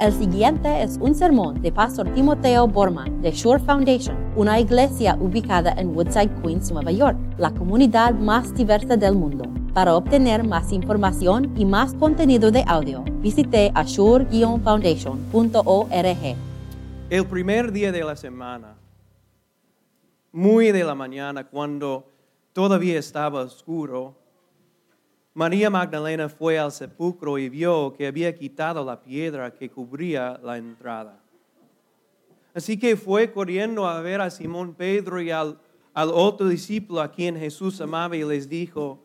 El siguiente es un sermón de Pastor Timoteo Borman de Shore Foundation, una iglesia ubicada en Woodside, Queens, Nueva York, la comunidad más diversa del mundo. Para obtener más información y más contenido de audio, visite ashore-foundation.org. El primer día de la semana, muy de la mañana, cuando todavía estaba oscuro, María Magdalena fue al sepulcro y vio que había quitado la piedra que cubría la entrada. Así que fue corriendo a ver a Simón Pedro y al, al otro discípulo a quien Jesús amaba y les dijo,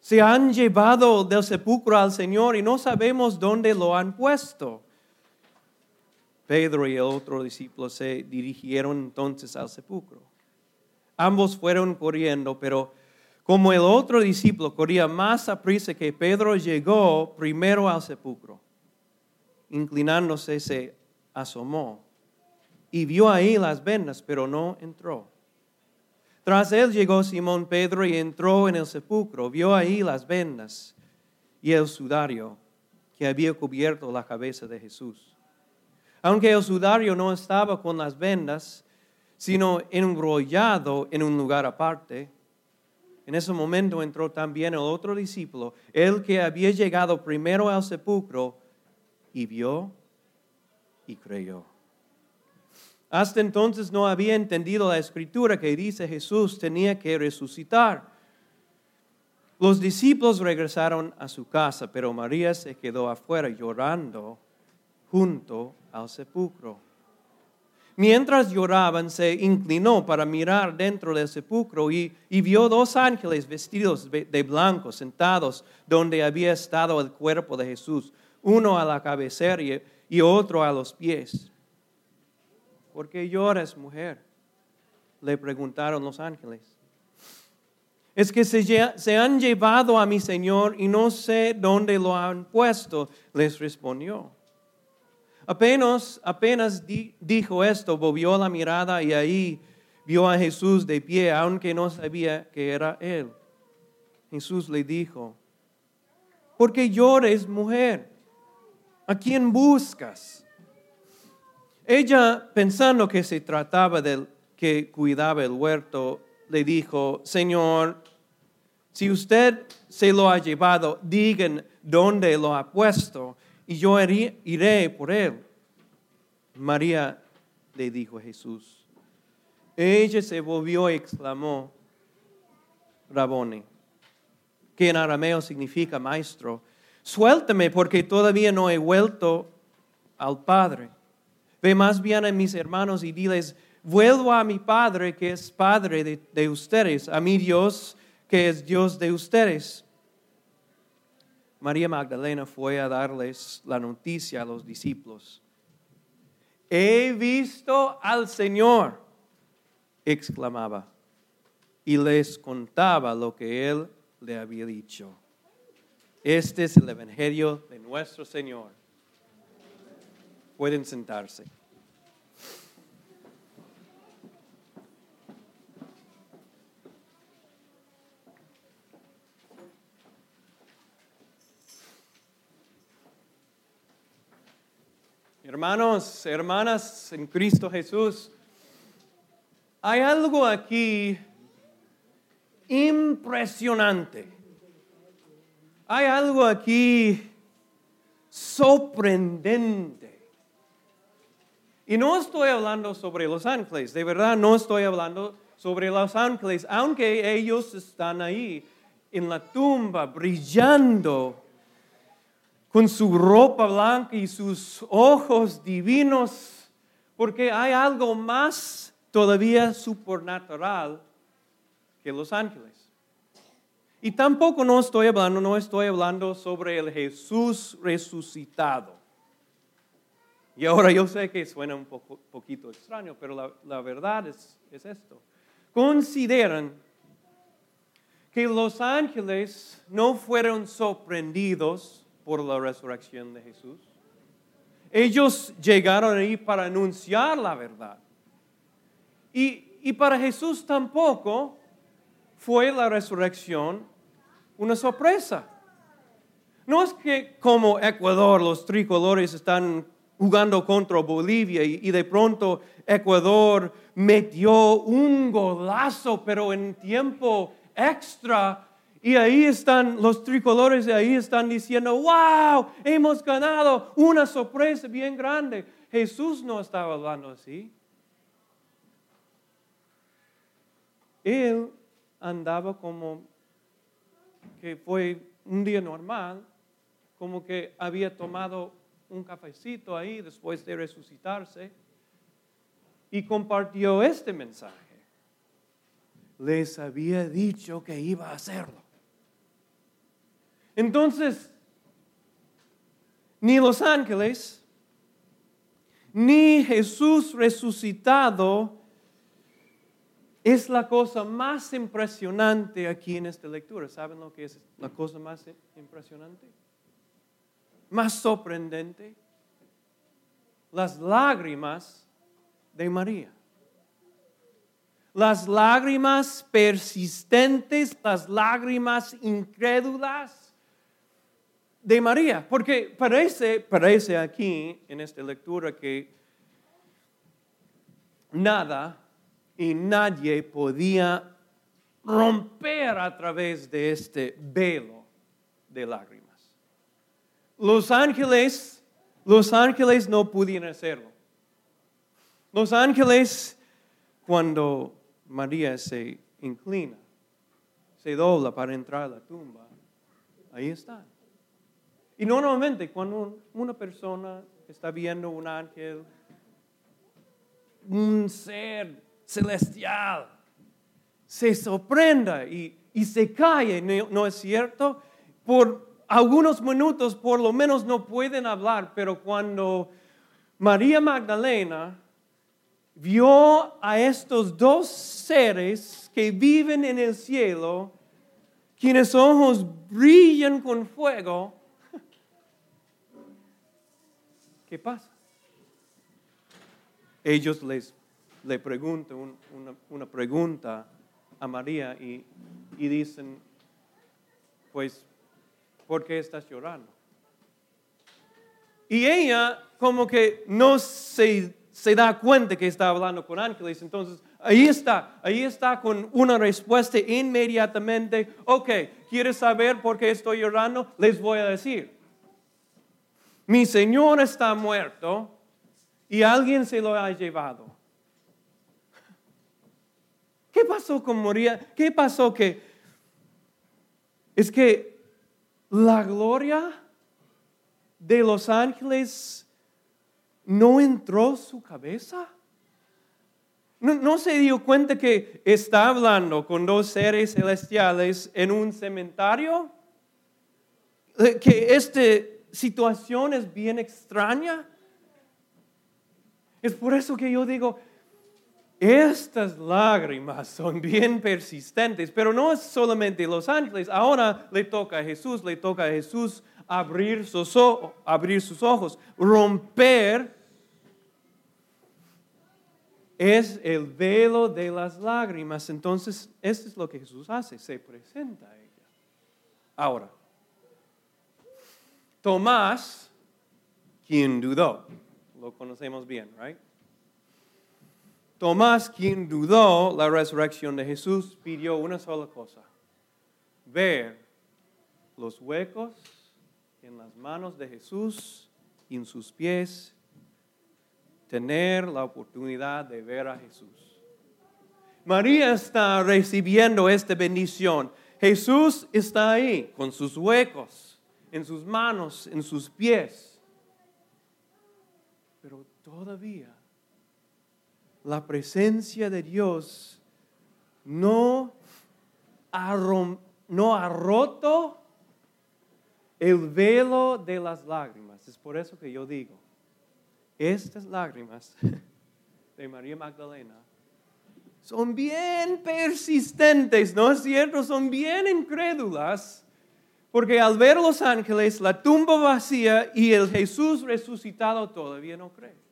se han llevado del sepulcro al Señor y no sabemos dónde lo han puesto. Pedro y el otro discípulo se dirigieron entonces al sepulcro. Ambos fueron corriendo, pero como el otro discípulo corría más a que Pedro llegó primero al sepulcro. Inclinándose se asomó y vio ahí las vendas, pero no entró. Tras él llegó Simón Pedro y entró en el sepulcro, vio ahí las vendas y el sudario que había cubierto la cabeza de Jesús. Aunque el sudario no estaba con las vendas, sino enrollado en un lugar aparte, en ese momento entró también el otro discípulo, el que había llegado primero al sepulcro, y vio y creyó. Hasta entonces no había entendido la escritura que dice Jesús tenía que resucitar. Los discípulos regresaron a su casa, pero María se quedó afuera llorando junto al sepulcro. Mientras lloraban, se inclinó para mirar dentro del sepulcro y, vio dos ángeles vestidos de blanco sentados donde había estado el cuerpo de Jesús, uno a la cabecera y, otro a los pies. ¿Por qué lloras, mujer? Le preguntaron los ángeles. Es que se, se han llevado a mi Señor y no sé dónde lo han puesto, les respondió. Apenas, apenas dijo esto, volvió la mirada y ahí vio a Jesús de pie, aunque no sabía que era él. Jesús le dijo, ¿por qué llores, mujer? ¿A quién buscas? Ella, pensando que se trataba del que cuidaba el huerto, le dijo, Señor, si usted se lo ha llevado, digan dónde lo ha puesto y yo iré por él. María le dijo a Jesús. Ella se volvió y exclamó, Rabone, que en arameo significa maestro, suéltame porque todavía no he vuelto al Padre. Ve más bien a mis hermanos y diles, vuelvo a mi Padre que es Padre de, de ustedes, a mi Dios que es Dios de ustedes. María Magdalena fue a darles la noticia a los discípulos. He visto al Señor, exclamaba, y les contaba lo que él le había dicho. Este es el Evangelio de nuestro Señor. Pueden sentarse. Hermanos, hermanas en Cristo Jesús, hay algo aquí impresionante. Hay algo aquí sorprendente. Y no estoy hablando sobre los ángeles, de verdad no estoy hablando sobre los ángeles, aunque ellos están ahí en la tumba brillando con su ropa blanca y sus ojos divinos, porque hay algo más todavía supernatural que los ángeles. Y tampoco no estoy hablando, no estoy hablando sobre el Jesús resucitado. Y ahora yo sé que suena un poco, poquito extraño, pero la, la verdad es, es esto. Consideran que los ángeles no fueron sorprendidos por la resurrección de Jesús. Ellos llegaron ahí para anunciar la verdad. Y, y para Jesús tampoco fue la resurrección una sorpresa. No es que como Ecuador los tricolores están jugando contra Bolivia y, y de pronto Ecuador metió un golazo, pero en tiempo extra. Y ahí están los tricolores y ahí están diciendo, wow, hemos ganado una sorpresa bien grande. Jesús no estaba hablando así. Él andaba como que fue un día normal, como que había tomado un cafecito ahí después de resucitarse y compartió este mensaje. Les había dicho que iba a hacerlo. Entonces, ni los ángeles, ni Jesús resucitado es la cosa más impresionante aquí en esta lectura. ¿Saben lo que es la cosa más impresionante? Más sorprendente. Las lágrimas de María. Las lágrimas persistentes, las lágrimas incrédulas de María. Porque parece, parece aquí en esta lectura que nada y nadie podía romper a través de este velo de lágrimas. Los ángeles, los ángeles no pudieron hacerlo. Los ángeles, cuando María se inclina, se dobla para entrar a la tumba, ahí están. Y normalmente cuando una persona está viendo un ángel, un ser celestial, se sorprenda y, se cae, ¿no, es cierto? Por algunos minutos por lo menos no pueden hablar, pero cuando María Magdalena vio a estos dos seres que viven en el cielo, quienes ojos brillan con fuego, ¿qué pasa? Ellos les le pregunta una, pregunta a María y, dicen, pues, ¿por qué estás llorando? Y ella como que no se, se da cuenta que está hablando con ángeles, entonces ahí está, ahí está con una respuesta inmediatamente, ok, ¿quieres saber por qué estoy llorando? Les voy a decir, mi Señor está muerto y alguien se lo ha llevado. ¿Qué pasó con María? ¿Qué pasó que es que la gloria de los ángeles no entró su cabeza? ¿No, ¿No, se dio cuenta que está hablando con dos seres celestiales en un cementerio? Que esta situación es bien extraña. Es por eso que yo digo, estas lágrimas son bien persistentes, pero no es solamente los ángeles. Ahora le toca a Jesús, le toca a Jesús abrir sus, abrir sus ojos, romper. Es el velo de las lágrimas. Entonces, esto es lo que Jesús hace, se presenta a ella. Ahora, Tomás, quien dudó, lo conocemos bien, ¿right? Tomás, quien dudó la resurrección de Jesús, pidió una sola cosa, ver los huecos en las manos de Jesús y en sus pies, tener la oportunidad de ver a Jesús. María está recibiendo esta bendición. Jesús está ahí con sus huecos en sus manos, en sus pies. Pero todavía la presencia de Dios no ha, roto el velo de las lágrimas. Es por eso que yo digo, estas lágrimas de María Magdalena son bien persistentes, ¿no es cierto? Son bien incrédulas, porque al ver los ángeles, la tumba vacía y el Jesús resucitado todavía no cree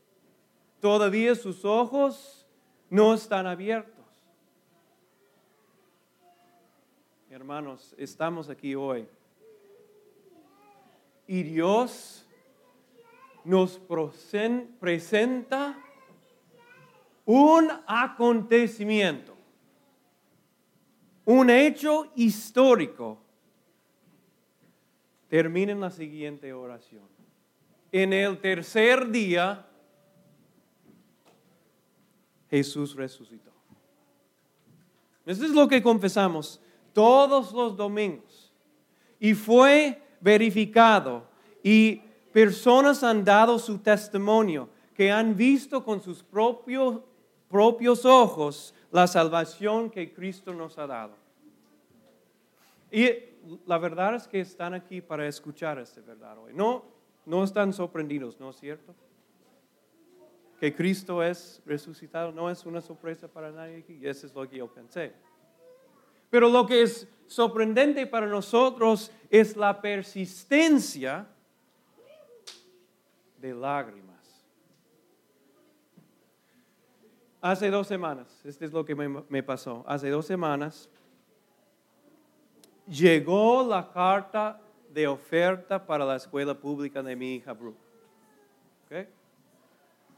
todavía sus ojos no están abiertos. Hermanos, estamos aquí hoy Y Dios nos presenta un acontecimiento, un hecho histórico. Termina en la siguiente oración. En el tercer día, Jesús resucitó. Eso es lo que confesamos todos los domingos. Y fue verificado y personas han dado su testimonio que han visto con sus propios, propios ojos la salvación que Cristo nos ha dado. Y la verdad es que están aquí para escuchar esta verdad hoy. No, no están sorprendidos, ¿no es cierto? Que Cristo es resucitado no es una sorpresa para nadie aquí. Y eso es lo que yo pensé. Pero lo que es sorprendente para nosotros es la persistencia de lágrimas. Hace dos semanas, este es lo que me, pasó, hace dos semanas llegó la carta de oferta para la escuela pública de mi hija Brooke.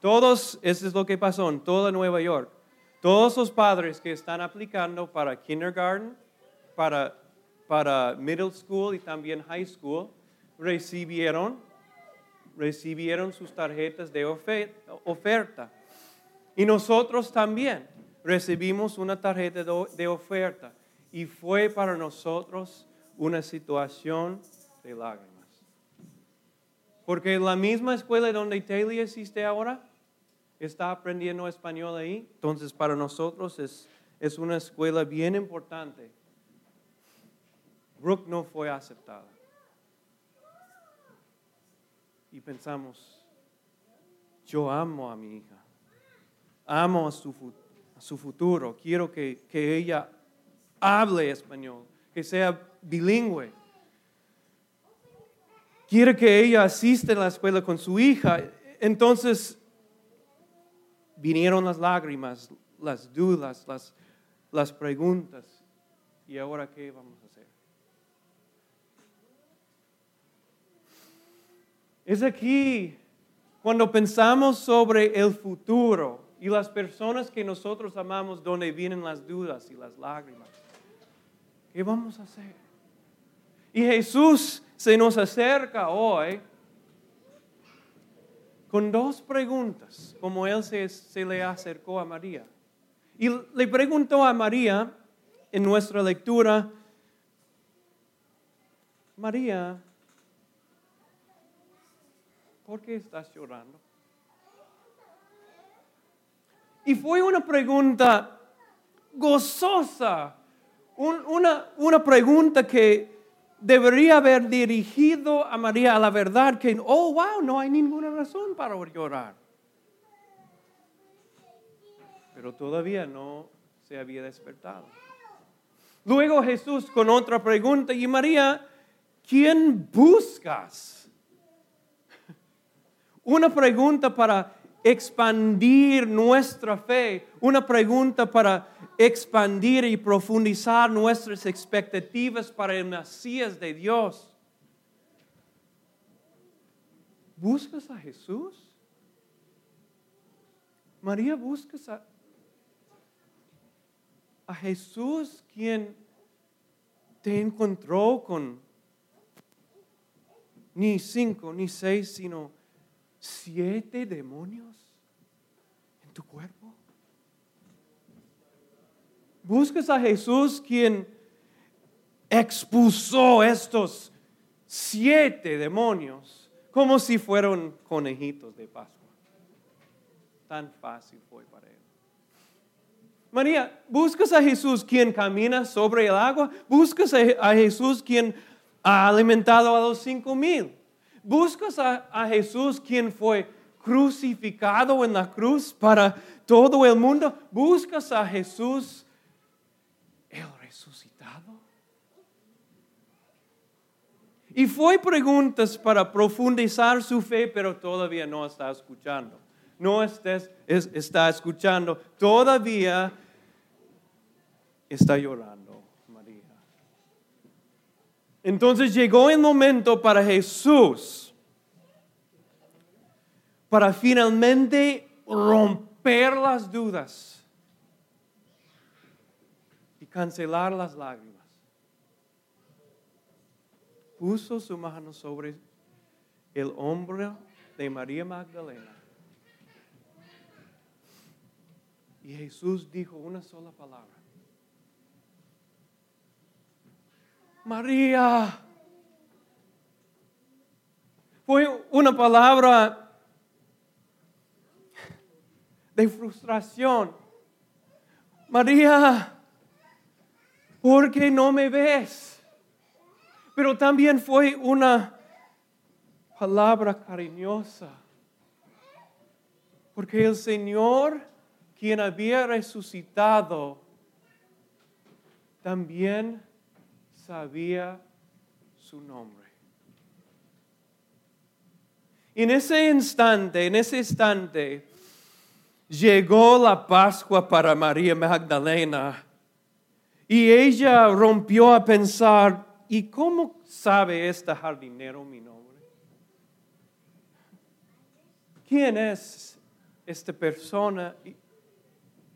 Todos, eso es lo que pasó en toda Nueva York. Todos los padres que están aplicando para kindergarten, para, para middle school y también high school, recibieron, recibieron sus tarjetas de oferta. Y nosotros también recibimos una tarjeta de oferta. Y fue para nosotros una situación de lágrimas. Porque la misma escuela donde Taylor existe ahora, está aprendiendo español ahí. Entonces para nosotros es, es una escuela bien importante. Brooke no fue aceptada. Y pensamos, yo amo a mi hija, amo a su, a su futuro, quiero que, que ella hable español, que sea bilingüe. Quiero que ella asista a la escuela con su hija. Entonces, vinieron las lágrimas, las dudas, las, las preguntas. ¿Y ahora qué vamos a hacer? Es aquí cuando pensamos sobre el futuro y las personas que nosotros amamos donde vienen las dudas y las lágrimas. ¿Qué vamos a hacer? Y Jesús se nos acerca hoy con dos preguntas, como él se, le acercó a María. Y le preguntó a María en nuestra lectura, María, ¿por qué estás llorando? Y fue una pregunta gozosa, una, una pregunta que debería haber dirigido a María a la verdad que, oh, wow, no hay ninguna razón para llorar. Pero todavía no se había despertado. Luego Jesús con otra pregunta, y María, ¿quién buscas? Una pregunta para expandir nuestra fe, una pregunta para expandir y profundizar nuestras expectativas para el Mesías de Dios. ¿Buscas a Jesús? María, buscas a, a Jesús quien te encontró con ni cinco, ni seis, sino siete demonios en tu cuerpo. Buscas a Jesús quien expulsó estos siete demonios como si fueran conejitos de Pascua. Tan fácil fue para él. María, buscas a Jesús quien camina sobre el agua. Buscas a Jesús quien ha alimentado a los cinco mil. Buscas a, Jesús quien fue crucificado en la cruz para todo el mundo. Buscas a Jesús el resucitado. Y fue preguntas para profundizar su fe, pero todavía no está escuchando. No estés, está escuchando, todavía está llorando. Entonces llegó el momento para Jesús para finalmente romper las dudas y cancelar las lágrimas. Puso su mano sobre el hombro de María Magdalena. Y Jesús dijo una sola palabra. María. Fue una palabra de frustración. María, ¿por qué no me ves? Pero también fue una palabra cariñosa. Porque el Señor, quien había resucitado, también sabía su nombre. En ese instante, en ese instante, llegó la Pascua para María Magdalena y ella rompió a pensar, ¿y cómo sabe este jardinero mi nombre? ¿Quién es esta persona?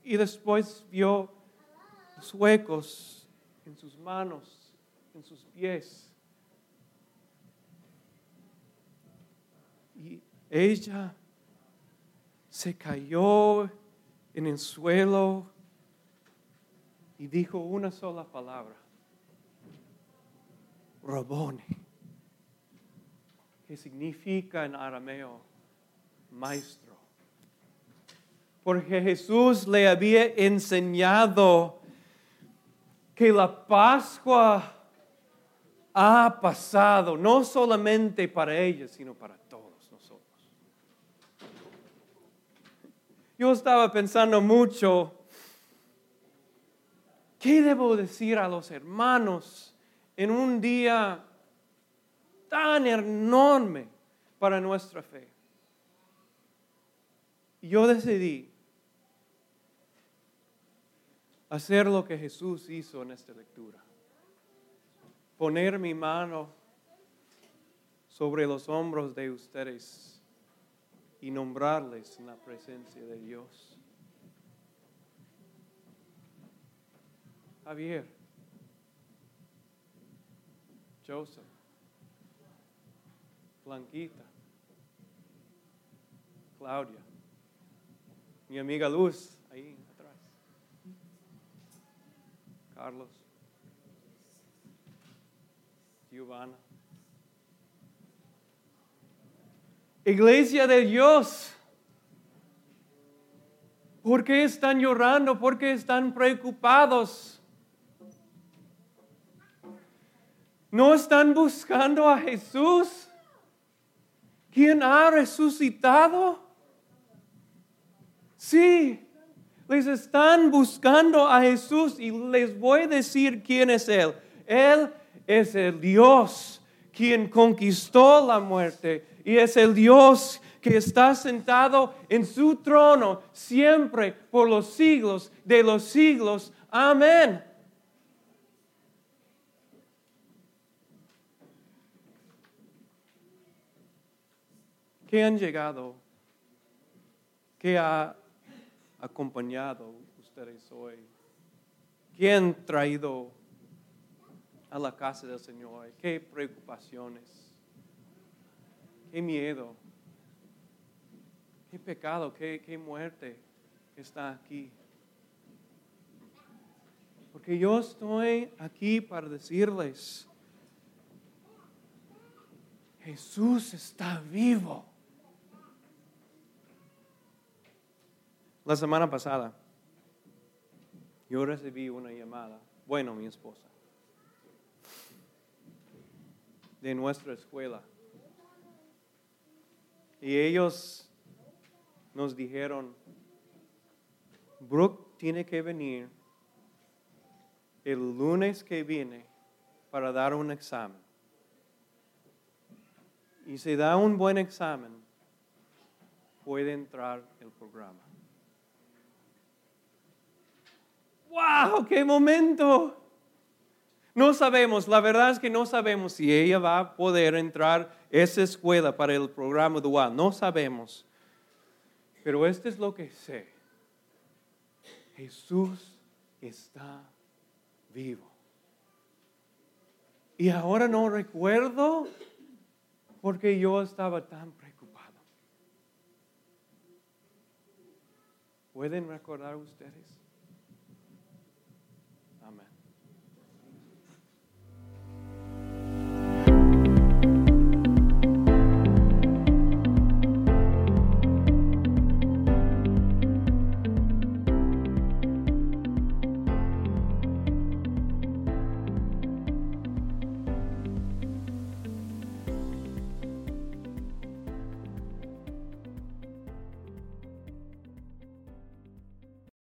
Y, después vio los huecos en sus manos, en sus pies. Y ella se cayó en el suelo y dijo una sola palabra, Rabone, que significa en arameo maestro. Porque Jesús le había enseñado que la Pascua ha pasado, no solamente para ellos, sino para todos nosotros. Yo estaba pensando mucho, ¿qué debo decir a los hermanos en un día tan enorme para nuestra fe? yo decidí hacer lo que Jesús hizo en esta lectura. Poner mi mano sobre los hombros de ustedes y nombrarles en la presencia de Dios. Javier, Joseph, Blanquita, Claudia, mi amiga Luz, ahí atrás. Carlos. Iglesia de Dios. ¿Por qué están llorando? ¿Por qué están preocupados? ¿No están buscando a Jesús? ¿Quién ha resucitado? Sí, les están buscando a Jesús y les voy a decir quién es Él. Él es el Dios quien conquistó la muerte y es el Dios que está sentado en su trono siempre por los siglos de los siglos. Amén. ¿Qué han llegado? ¿Qué ha acompañado ustedes hoy? ¿Quién traído a la casa del Señor? ¿Qué preocupaciones? ¿Qué miedo? ¿Qué pecado? ¿Qué, qué muerte está aquí? Porque yo estoy aquí para decirles, Jesús está vivo. La semana pasada yo recibí una llamada, bueno, mi esposa, de nuestra escuela. Y ellos nos dijeron, Brooke tiene que venir el lunes que viene para dar un examen. Y si da un buen examen, puede entrar el programa. ¡Wow! ¡Qué momento! No sabemos, la verdad es que no sabemos si ella va a poder entrar a esa escuela para el programa dual. No sabemos. Pero esto es lo que sé. Jesús está vivo. Y ahora no recuerdo porque yo estaba tan preocupado. ¿Pueden recordar ustedes?